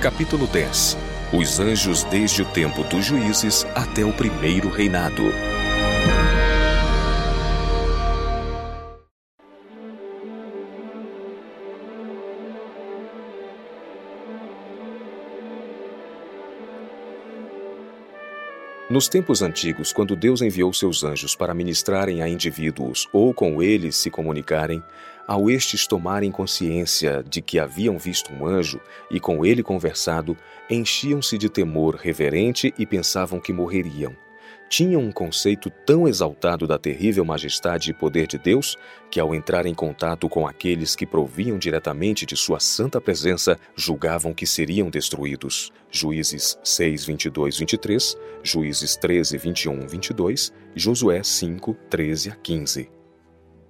Capítulo 10 Os anjos desde o tempo dos juízes até o primeiro reinado. Nos tempos antigos, quando Deus enviou seus anjos para ministrarem a indivíduos ou com eles se comunicarem, ao estes tomarem consciência de que haviam visto um anjo e com ele conversado, enchiam-se de temor reverente e pensavam que morreriam tinham um conceito tão exaltado da terrível majestade e poder de Deus que, ao entrar em contato com aqueles que proviam diretamente de sua santa presença, julgavam que seriam destruídos. Juízes 6, 22, 23, Juízes 13, 21, 22, Josué 5, 13 a 15.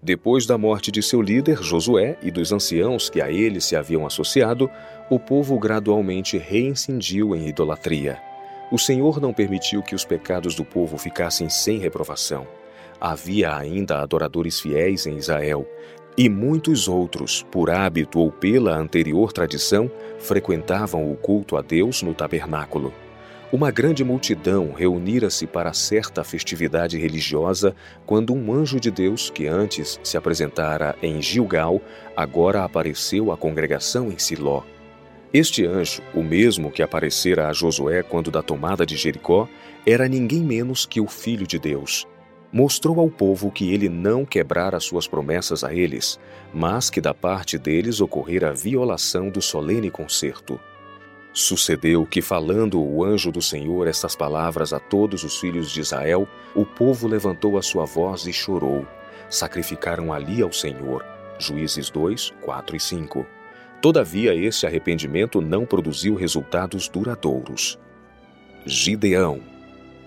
Depois da morte de seu líder, Josué, e dos anciãos que a ele se haviam associado, o povo gradualmente reincindiu em idolatria. O Senhor não permitiu que os pecados do povo ficassem sem reprovação. Havia ainda adoradores fiéis em Israel, e muitos outros, por hábito ou pela anterior tradição, frequentavam o culto a Deus no tabernáculo. Uma grande multidão reunira-se para certa festividade religiosa quando um anjo de Deus, que antes se apresentara em Gilgal, agora apareceu à congregação em Siló. Este anjo, o mesmo que aparecera a Josué quando da tomada de Jericó, era ninguém menos que o Filho de Deus. Mostrou ao povo que ele não quebrara suas promessas a eles, mas que da parte deles ocorrera a violação do solene concerto. Sucedeu que, falando o anjo do Senhor estas palavras a todos os filhos de Israel, o povo levantou a sua voz e chorou. Sacrificaram ali ao Senhor. Juízes 2, 4 e 5. Todavia, este arrependimento não produziu resultados duradouros. Gideão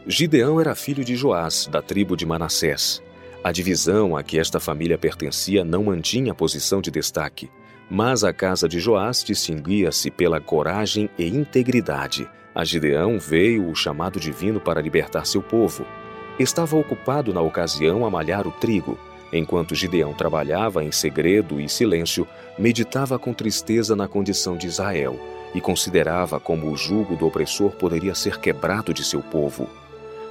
Gideão era filho de Joás, da tribo de Manassés. A divisão a que esta família pertencia não mantinha posição de destaque, mas a casa de Joás distinguia-se pela coragem e integridade. A Gideão veio o chamado divino para libertar seu povo. Estava ocupado na ocasião a malhar o trigo, Enquanto Gideão trabalhava em segredo e silêncio, meditava com tristeza na condição de Israel e considerava como o jugo do opressor poderia ser quebrado de seu povo.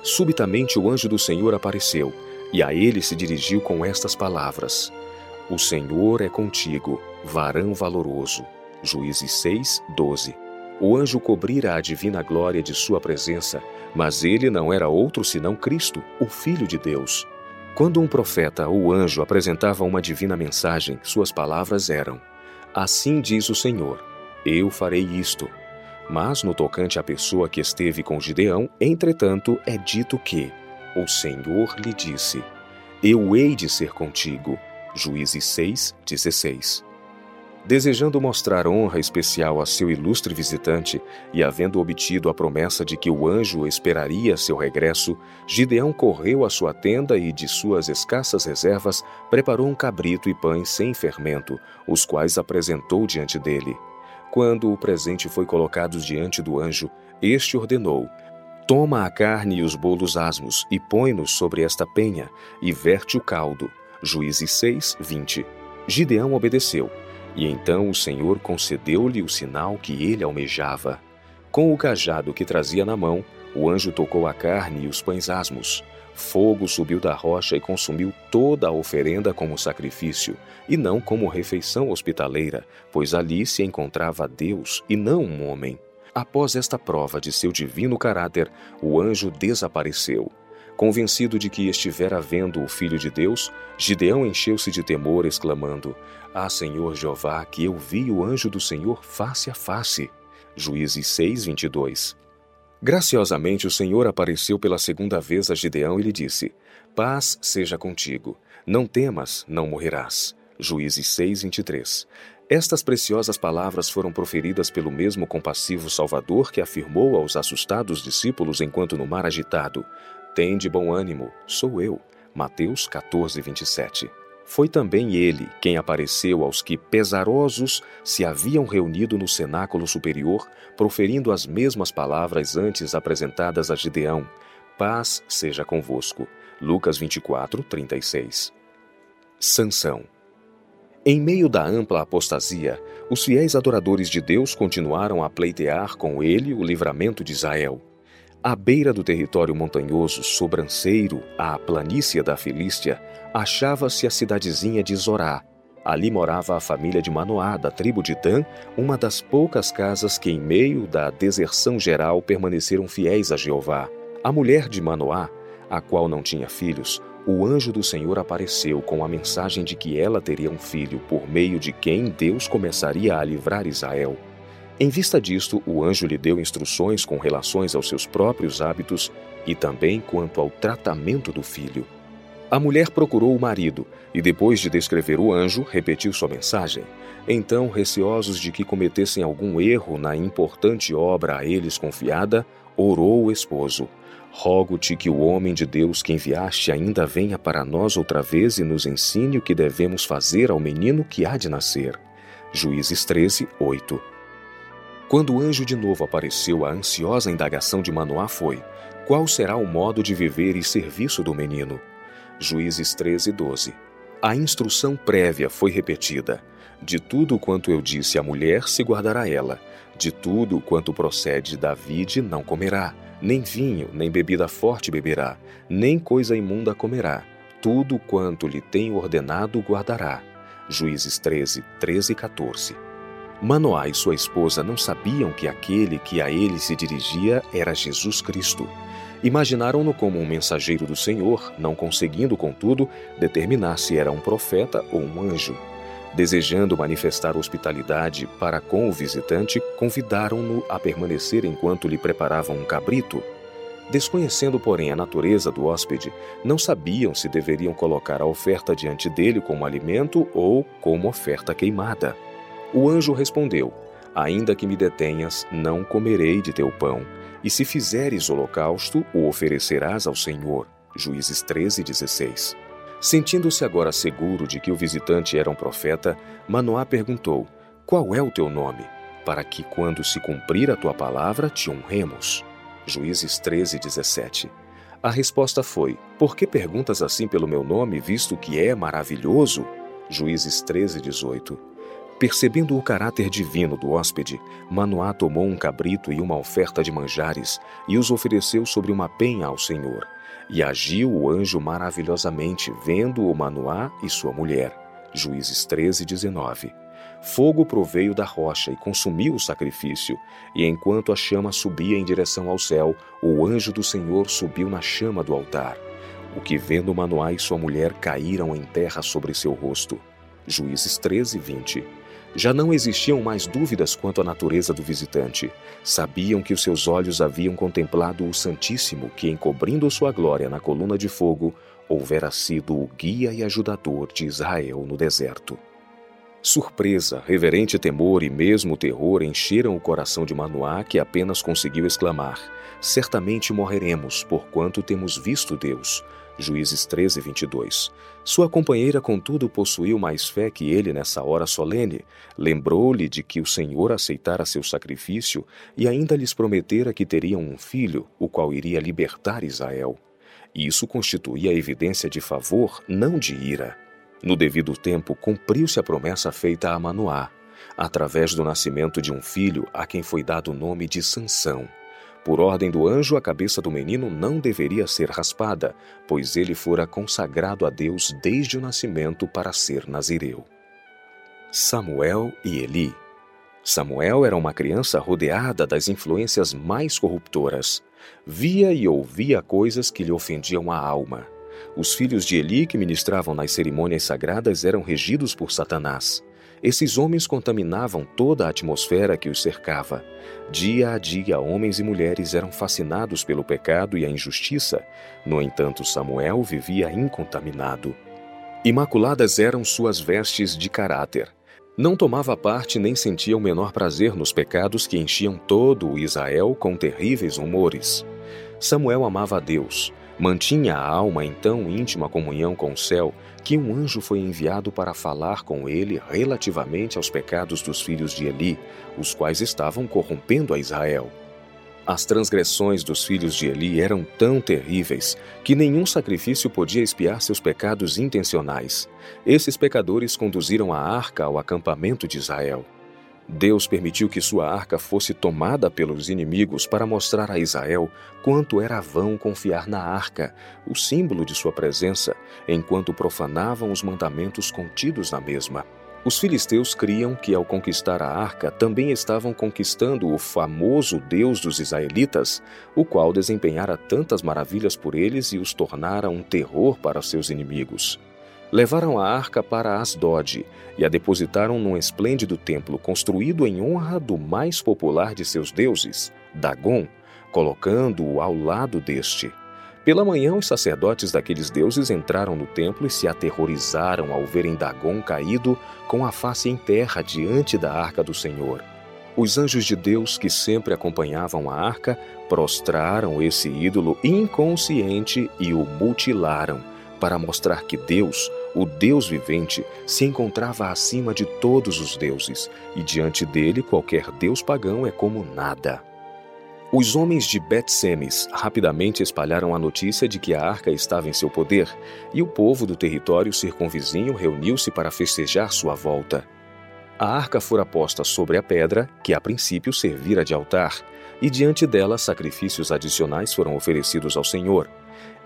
Subitamente o anjo do Senhor apareceu e a ele se dirigiu com estas palavras: O Senhor é contigo, varão valoroso. Juízes 6, 12. O anjo cobrira a divina glória de sua presença, mas ele não era outro senão Cristo, o Filho de Deus. Quando um profeta ou anjo apresentava uma divina mensagem, suas palavras eram: Assim diz o Senhor, eu farei isto. Mas no tocante à pessoa que esteve com Gideão, entretanto, é dito que o Senhor lhe disse: Eu hei de ser contigo. Juízes 6, 16. Desejando mostrar honra especial a seu ilustre visitante e havendo obtido a promessa de que o anjo esperaria seu regresso, Gideão correu à sua tenda e, de suas escassas reservas, preparou um cabrito e pães sem fermento, os quais apresentou diante dele. Quando o presente foi colocado diante do anjo, este ordenou: Toma a carne e os bolos asmos e põe-nos sobre esta penha e verte o caldo. Juízes 6, 20. Gideão obedeceu e então o Senhor concedeu-lhe o sinal que ele almejava. Com o cajado que trazia na mão, o anjo tocou a carne e os pães asmos. Fogo subiu da rocha e consumiu toda a oferenda como sacrifício, e não como refeição hospitaleira, pois ali se encontrava Deus e não um homem. Após esta prova de seu divino caráter, o anjo desapareceu. Convencido de que estivera vendo o Filho de Deus, Gideão encheu-se de temor, exclamando: Ah, Senhor Jeová, que eu vi o anjo do Senhor face a face. Juízes 6, 22. Graciosamente o Senhor apareceu pela segunda vez a Gideão e lhe disse: Paz seja contigo. Não temas, não morrerás. Juízes 6, 23. Estas preciosas palavras foram proferidas pelo mesmo compassivo Salvador que afirmou aos assustados discípulos enquanto no mar agitado: tem de bom ânimo, sou eu. Mateus 14, 27. Foi também ele quem apareceu aos que, pesarosos, se haviam reunido no cenáculo superior, proferindo as mesmas palavras antes apresentadas a Gideão: Paz seja convosco. Lucas 24, 36. Sansão. Em meio da ampla apostasia, os fiéis adoradores de Deus continuaram a pleitear com ele o livramento de Israel. À beira do território montanhoso sobranceiro à planície da Filístia, achava-se a cidadezinha de Zorá. Ali morava a família de Manoá, da tribo de Dan, uma das poucas casas que, em meio da deserção geral, permaneceram fiéis a Jeová. A mulher de Manoá, a qual não tinha filhos, o anjo do Senhor apareceu com a mensagem de que ela teria um filho, por meio de quem Deus começaria a livrar Israel. Em vista disto, o anjo lhe deu instruções com relações aos seus próprios hábitos e também quanto ao tratamento do filho. A mulher procurou o marido e, depois de descrever o anjo, repetiu sua mensagem. Então, receosos de que cometessem algum erro na importante obra a eles confiada, orou o esposo. Rogo-te que o homem de Deus que enviaste ainda venha para nós outra vez e nos ensine o que devemos fazer ao menino que há de nascer. Juízes 13, 8. Quando o anjo de novo apareceu, a ansiosa indagação de Manoá foi: Qual será o modo de viver e serviço do menino? Juízes 13, 12. A instrução prévia foi repetida. De tudo quanto eu disse à mulher se guardará ela. De tudo quanto procede da vide não comerá nem vinho, nem bebida forte beberá, nem coisa imunda comerá. Tudo quanto lhe tenho ordenado guardará. Juízes 13, 13 e 14. Manoá e sua esposa não sabiam que aquele que a ele se dirigia era Jesus Cristo. Imaginaram-no como um mensageiro do Senhor, não conseguindo, contudo, determinar se era um profeta ou um anjo. Desejando manifestar hospitalidade para com o visitante, convidaram-no a permanecer enquanto lhe preparavam um cabrito. Desconhecendo, porém, a natureza do hóspede, não sabiam se deveriam colocar a oferta diante dele como alimento ou como oferta queimada. O anjo respondeu: Ainda que me detenhas, não comerei de teu pão, e se fizeres holocausto, o oferecerás ao Senhor. Juízes 13, 16. Sentindo-se agora seguro de que o visitante era um profeta, Manoá perguntou: Qual é o teu nome? Para que, quando se cumprir a tua palavra, te honremos. Juízes 13, 17. A resposta foi: Por que perguntas assim pelo meu nome, visto que é maravilhoso? Juízes 13, 18. Percebendo o caráter divino do hóspede, Manoá tomou um cabrito e uma oferta de manjares e os ofereceu sobre uma penha ao Senhor. E agiu o anjo maravilhosamente, vendo o Manoá e sua mulher. Juízes 13, 19. Fogo proveio da rocha e consumiu o sacrifício, e enquanto a chama subia em direção ao céu, o anjo do Senhor subiu na chama do altar. O que vendo Manoá e sua mulher caíram em terra sobre seu rosto. Juízes 13, 20. Já não existiam mais dúvidas quanto à natureza do visitante. Sabiam que os seus olhos haviam contemplado o Santíssimo, que, encobrindo sua glória na coluna de fogo, houvera sido o guia e ajudador de Israel no deserto. Surpresa, reverente temor e mesmo terror encheram o coração de Manoá, que apenas conseguiu exclamar: Certamente morreremos, porquanto temos visto Deus. Juízes 13, 22. Sua companheira, contudo, possuiu mais fé que ele nessa hora solene. Lembrou-lhe de que o Senhor aceitara seu sacrifício e ainda lhes prometera que teriam um filho, o qual iria libertar Israel. Isso constituía evidência de favor, não de ira. No devido tempo, cumpriu-se a promessa feita a Manoá, através do nascimento de um filho a quem foi dado o nome de Sansão. Por ordem do anjo, a cabeça do menino não deveria ser raspada, pois ele fora consagrado a Deus desde o nascimento para ser nazireu. Samuel e Eli Samuel era uma criança rodeada das influências mais corruptoras. Via e ouvia coisas que lhe ofendiam a alma. Os filhos de Eli que ministravam nas cerimônias sagradas eram regidos por Satanás. Esses homens contaminavam toda a atmosfera que os cercava. Dia a dia, homens e mulheres eram fascinados pelo pecado e a injustiça. No entanto, Samuel vivia incontaminado. Imaculadas eram suas vestes de caráter. Não tomava parte nem sentia o menor prazer nos pecados que enchiam todo o Israel com terríveis humores. Samuel amava a Deus, Mantinha a alma em tão íntima comunhão com o céu que um anjo foi enviado para falar com ele relativamente aos pecados dos filhos de Eli, os quais estavam corrompendo a Israel. As transgressões dos filhos de Eli eram tão terríveis que nenhum sacrifício podia expiar seus pecados intencionais. Esses pecadores conduziram a arca ao acampamento de Israel. Deus permitiu que sua arca fosse tomada pelos inimigos para mostrar a Israel quanto era vão confiar na arca, o símbolo de sua presença, enquanto profanavam os mandamentos contidos na mesma. Os filisteus criam que, ao conquistar a arca, também estavam conquistando o famoso Deus dos israelitas, o qual desempenhara tantas maravilhas por eles e os tornara um terror para seus inimigos. Levaram a arca para Asdod e a depositaram num esplêndido templo construído em honra do mais popular de seus deuses, Dagon, colocando-o ao lado deste. Pela manhã, os sacerdotes daqueles deuses entraram no templo e se aterrorizaram ao verem Dagon caído com a face em terra diante da arca do Senhor. Os anjos de Deus que sempre acompanhavam a arca prostraram esse ídolo inconsciente e o mutilaram, para mostrar que Deus, o Deus vivente, se encontrava acima de todos os deuses, e diante dele qualquer deus pagão é como nada. Os homens de Bet-Semes rapidamente espalharam a notícia de que a arca estava em seu poder, e o povo do território circunvizinho reuniu-se para festejar sua volta. A arca fora posta sobre a pedra, que a princípio servira de altar, e diante dela sacrifícios adicionais foram oferecidos ao Senhor.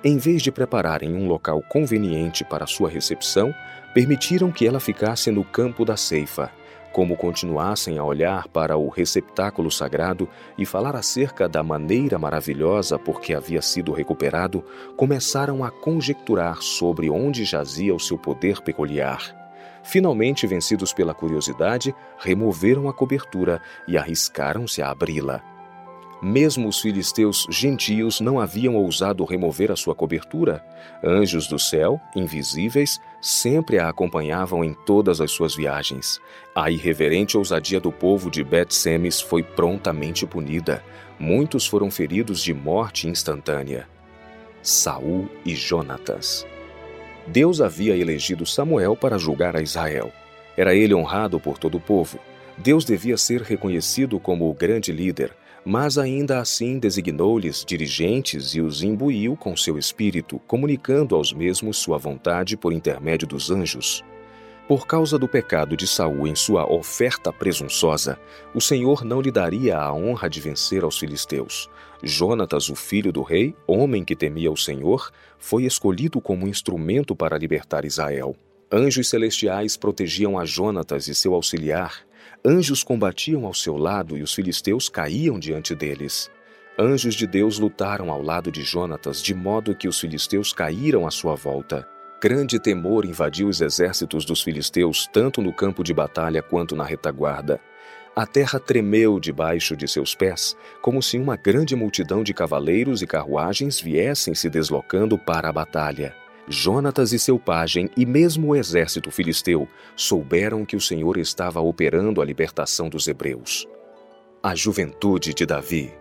Em vez de prepararem um local conveniente para sua recepção, permitiram que ela ficasse no campo da ceifa. Como continuassem a olhar para o receptáculo sagrado e falar acerca da maneira maravilhosa por que havia sido recuperado, começaram a conjecturar sobre onde jazia o seu poder peculiar. Finalmente, vencidos pela curiosidade, removeram a cobertura e arriscaram-se a abri-la. Mesmo os filisteus gentios não haviam ousado remover a sua cobertura. Anjos do céu, invisíveis, sempre a acompanhavam em todas as suas viagens. A irreverente ousadia do povo de Bet-Semes foi prontamente punida. Muitos foram feridos de morte instantânea. Saul e Jonatas. Deus havia elegido Samuel para julgar a Israel. Era ele honrado por todo o povo. Deus devia ser reconhecido como o grande líder, mas ainda assim designou-lhes dirigentes e os imbuiu com seu espírito, comunicando aos mesmos sua vontade por intermédio dos anjos. Por causa do pecado de Saul em sua oferta presunçosa, o Senhor não lhe daria a honra de vencer aos filisteus. Jonatas, o filho do rei, homem que temia o Senhor, foi escolhido como instrumento para libertar Israel. Anjos celestiais protegiam a Jonatas e seu auxiliar, Anjos combatiam ao seu lado e os filisteus caíam diante deles. Anjos de Deus lutaram ao lado de Jonatas, de modo que os filisteus caíram à sua volta. Grande temor invadiu os exércitos dos filisteus, tanto no campo de batalha quanto na retaguarda. A terra tremeu debaixo de seus pés, como se uma grande multidão de cavaleiros e carruagens viessem se deslocando para a batalha. Jonatas e seu pajem e mesmo o exército filisteu souberam que o Senhor estava operando a libertação dos hebreus. A juventude de Davi.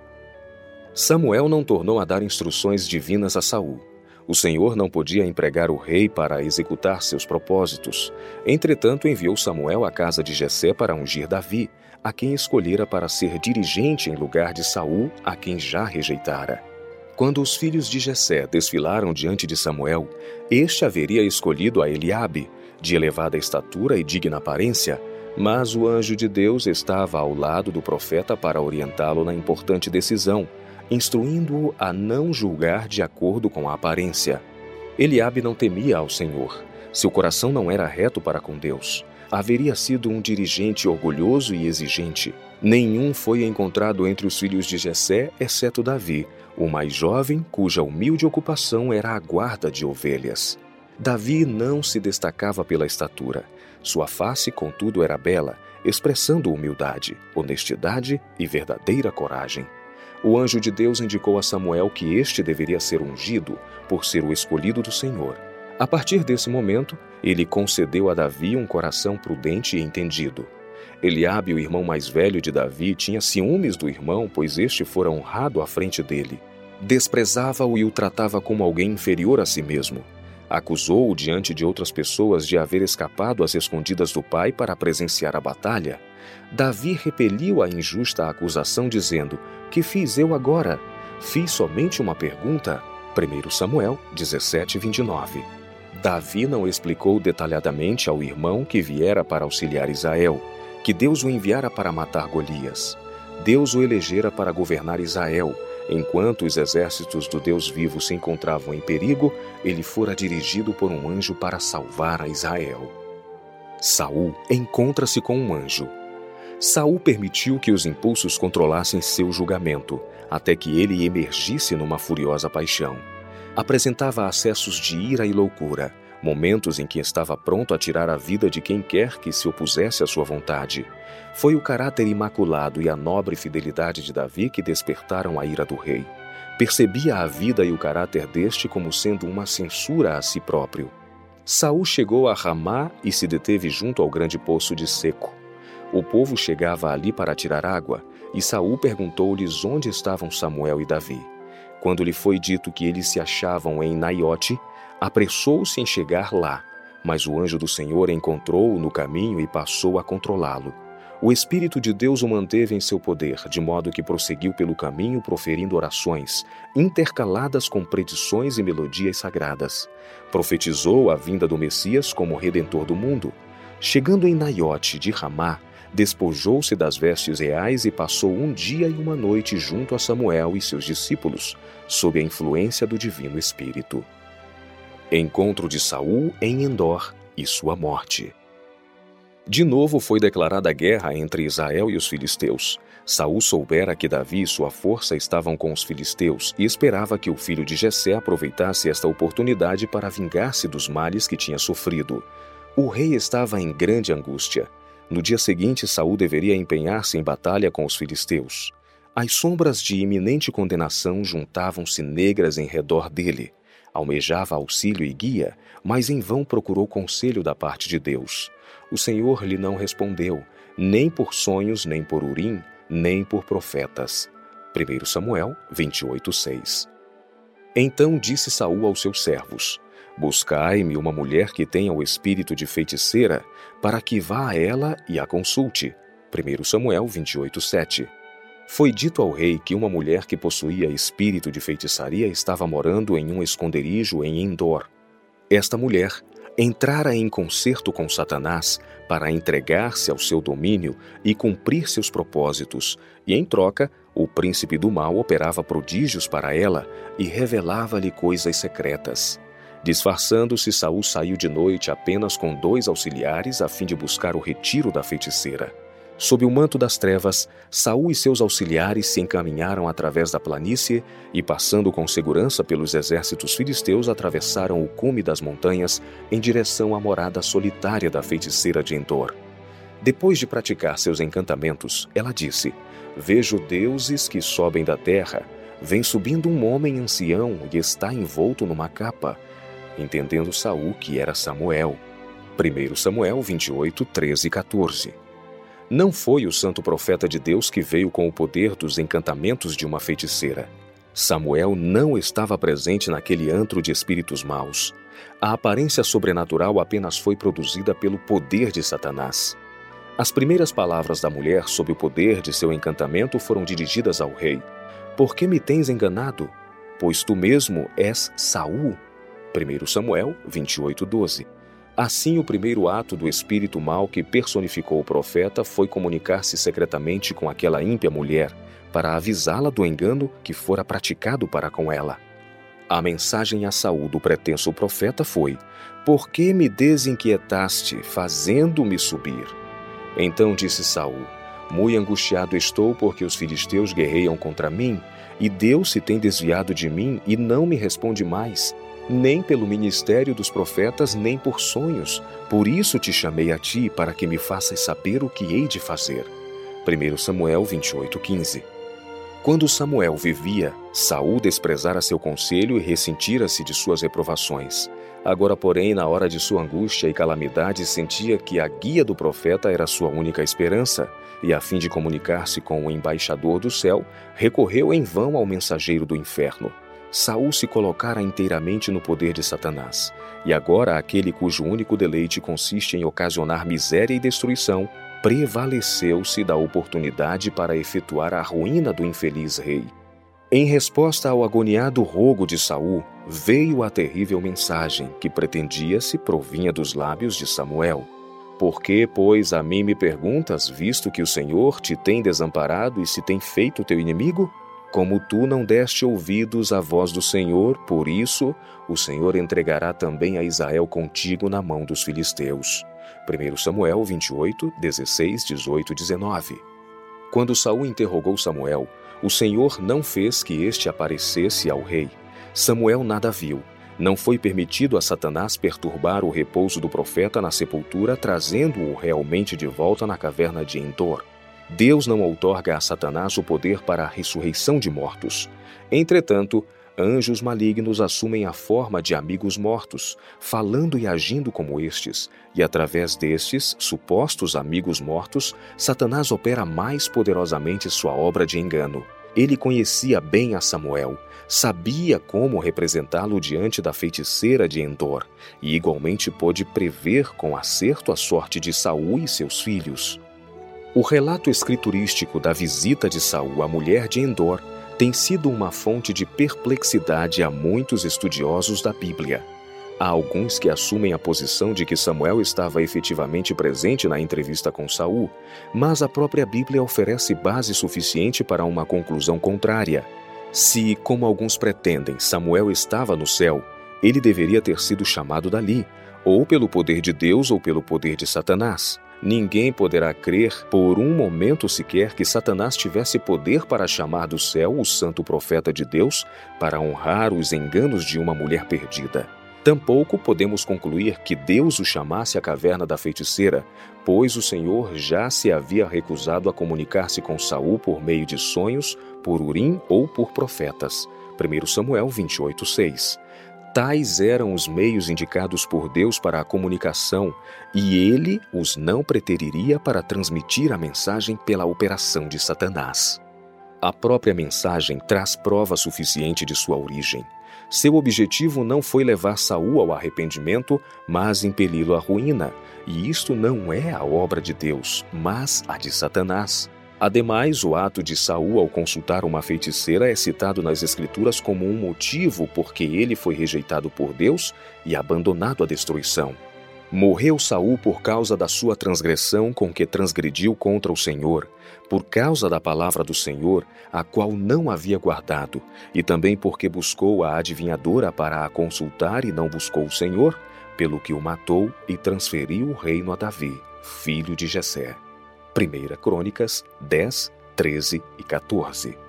Samuel não tornou a dar instruções divinas a Saul. O Senhor não podia empregar o rei para executar seus propósitos. Entretanto, enviou Samuel à casa de Jessé para ungir Davi, a quem escolhera para ser dirigente em lugar de Saul, a quem já rejeitara. Quando os filhos de Jessé desfilaram diante de Samuel, este haveria escolhido a Eliabe, de elevada estatura e digna aparência, mas o anjo de Deus estava ao lado do profeta para orientá-lo na importante decisão, instruindo-o a não julgar de acordo com a aparência. Eliabe não temia ao Senhor. Seu coração não era reto para com Deus. Haveria sido um dirigente orgulhoso e exigente. Nenhum foi encontrado entre os filhos de Jessé, exceto Davi, o mais jovem, cuja humilde ocupação era a guarda de ovelhas. Davi não se destacava pela estatura. Sua face, contudo, era bela, expressando humildade, honestidade e verdadeira coragem. O anjo de Deus indicou a Samuel que este deveria ser ungido por ser o escolhido do Senhor. A partir desse momento, ele concedeu a Davi um coração prudente e entendido. Eliabe, o irmão mais velho de Davi, tinha ciúmes do irmão, pois este fora honrado à frente dele. Desprezava-o e o tratava como alguém inferior a si mesmo. Acusou-o diante de outras pessoas de haver escapado às escondidas do pai para presenciar a batalha. Davi repeliu a injusta acusação, dizendo: Que fiz eu agora? Fiz somente uma pergunta. 1 Samuel 17, 29. Davi não explicou detalhadamente ao irmão que viera para auxiliar Israel, que Deus o enviara para matar Golias. Deus o elegera para governar Israel. Enquanto os exércitos do Deus vivo se encontravam em perigo, ele fora dirigido por um anjo para salvar a Israel. Saul encontra-se com um anjo. Saul permitiu que os impulsos controlassem seu julgamento, até que ele emergisse numa furiosa paixão. Apresentava acessos de ira e loucura, momentos em que estava pronto a tirar a vida de quem quer que se opusesse à sua vontade. Foi o caráter imaculado e a nobre fidelidade de Davi que despertaram a ira do rei. Percebia a vida e o caráter deste como sendo uma censura a si próprio. Saul chegou a Ramá e se deteve junto ao grande poço de seco. O povo chegava ali para tirar água, e Saul perguntou-lhes onde estavam Samuel e Davi. Quando lhe foi dito que eles se achavam em Naiote, apressou-se em chegar lá, mas o anjo do Senhor encontrou-o no caminho e passou a controlá-lo. O Espírito de Deus o manteve em seu poder, de modo que prosseguiu pelo caminho proferindo orações, intercaladas com predições e melodias sagradas. Profetizou a vinda do Messias como Redentor do mundo. Chegando em Naiote de Ramá, despojou-se das vestes reais e passou um dia e uma noite junto a Samuel e seus discípulos, sob a influência do Divino Espírito. Encontro de Saul em Endor e sua morte. De novo foi declarada guerra entre Israel e os filisteus. Saul soubera que Davi e sua força estavam com os filisteus e esperava que o filho de Jessé aproveitasse esta oportunidade para vingar-se dos males que tinha sofrido. O rei estava em grande angústia. No dia seguinte, Saul deveria empenhar-se em batalha com os filisteus. As sombras de iminente condenação juntavam-se negras em redor dele. Almejava auxílio e guia, mas em vão procurou conselho da parte de Deus. O Senhor lhe não respondeu, nem por sonhos, nem por urim, nem por profetas. 1 Samuel 28:6. Então disse Saul aos seus servos: Buscai-me uma mulher que tenha o espírito de feiticeira, para que vá a ela e a consulte. 1 Samuel 28:7. Foi dito ao rei que uma mulher que possuía espírito de feitiçaria estava morando em um esconderijo em Endor. Esta mulher entrara em concerto com Satanás para entregar-se ao seu domínio e cumprir seus propósitos, e em troca, o príncipe do mal operava prodígios para ela e revelava-lhe coisas secretas. Disfarçando-se, Saul saiu de noite apenas com dois auxiliares a fim de buscar o retiro da feiticeira. Sob o manto das trevas, Saul e seus auxiliares se encaminharam através da planície e, passando com segurança pelos exércitos filisteus, atravessaram o cume das montanhas em direção à morada solitária da feiticeira de Endor. Depois de praticar seus encantamentos, ela disse: Vejo deuses que sobem da terra. Vem subindo um homem ancião e está envolto numa capa. Entendendo Saul que era Samuel. 1 Samuel 28, 13 e 14. Não foi o santo profeta de Deus que veio com o poder dos encantamentos de uma feiticeira. Samuel não estava presente naquele antro de espíritos maus. A aparência sobrenatural apenas foi produzida pelo poder de Satanás. As primeiras palavras da mulher sob o poder de seu encantamento foram dirigidas ao rei: Por que me tens enganado? Pois tu mesmo és Saul. 1 Samuel 28:12. Assim, o primeiro ato do espírito mal que personificou o profeta foi comunicar-se secretamente com aquela ímpia mulher, para avisá-la do engano que fora praticado para com ela. A mensagem à Saúl do pretenso profeta foi: Por que me desinquietaste, fazendo-me subir? Então disse Saul: Muito angustiado estou, porque os filisteus guerreiam contra mim, e Deus se tem desviado de mim e não me responde mais nem pelo ministério dos profetas, nem por sonhos. Por isso te chamei a ti, para que me faças saber o que hei de fazer. 1 Samuel 28:15. Quando Samuel vivia, Saul desprezara seu conselho e ressentira-se de suas reprovações. Agora, porém, na hora de sua angústia e calamidade, sentia que a guia do profeta era sua única esperança, e a fim de comunicar-se com o embaixador do céu, recorreu em vão ao mensageiro do inferno. Saul se colocara inteiramente no poder de Satanás, e agora aquele cujo único deleite consiste em ocasionar miséria e destruição, prevaleceu-se da oportunidade para efetuar a ruína do infeliz rei. Em resposta ao agoniado rogo de Saul, veio a terrível mensagem que pretendia se provinha dos lábios de Samuel. Por que, pois, a mim me perguntas, visto que o Senhor te tem desamparado e se tem feito teu inimigo? Como tu não deste ouvidos à voz do Senhor, por isso o Senhor entregará também a Israel contigo na mão dos filisteus. 1 Samuel 28, 16, 18 19. Quando Saul interrogou Samuel, o Senhor não fez que este aparecesse ao rei. Samuel nada viu. Não foi permitido a Satanás perturbar o repouso do profeta na sepultura, trazendo-o realmente de volta na caverna de Endor. Deus não outorga a Satanás o poder para a ressurreição de mortos. Entretanto, anjos malignos assumem a forma de amigos mortos, falando e agindo como estes, e através destes, supostos amigos mortos, Satanás opera mais poderosamente sua obra de engano. Ele conhecia bem a Samuel, sabia como representá-lo diante da feiticeira de Endor, e igualmente pôde prever com acerto a sorte de Saul e seus filhos. O relato escriturístico da visita de Saul à mulher de Endor tem sido uma fonte de perplexidade a muitos estudiosos da Bíblia. Há alguns que assumem a posição de que Samuel estava efetivamente presente na entrevista com Saul, mas a própria Bíblia oferece base suficiente para uma conclusão contrária. Se, como alguns pretendem, Samuel estava no céu, ele deveria ter sido chamado dali, ou pelo poder de Deus ou pelo poder de Satanás. Ninguém poderá crer por um momento sequer que Satanás tivesse poder para chamar do céu o santo profeta de Deus para honrar os enganos de uma mulher perdida. Tampouco podemos concluir que Deus o chamasse à caverna da feiticeira, pois o Senhor já se havia recusado a comunicar-se com Saul por meio de sonhos, por urim ou por profetas. 1 Samuel 28:6. Tais eram os meios indicados por Deus para a comunicação, e ele os não preteriria para transmitir a mensagem pela operação de Satanás. A própria mensagem traz prova suficiente de sua origem. Seu objetivo não foi levar Saul ao arrependimento, mas impeli-lo à ruína, e isto não é a obra de Deus, mas a de Satanás. Ademais, o ato de Saul ao consultar uma feiticeira é citado nas escrituras como um motivo porque ele foi rejeitado por Deus e abandonado à destruição. Morreu Saul por causa da sua transgressão com que transgrediu contra o Senhor, por causa da palavra do Senhor, a qual não havia guardado, e também porque buscou a adivinhadora para a consultar e não buscou o Senhor, pelo que o matou e transferiu o reino a Davi, filho de Jessé. 1 Crônicas 10, 13 e 14.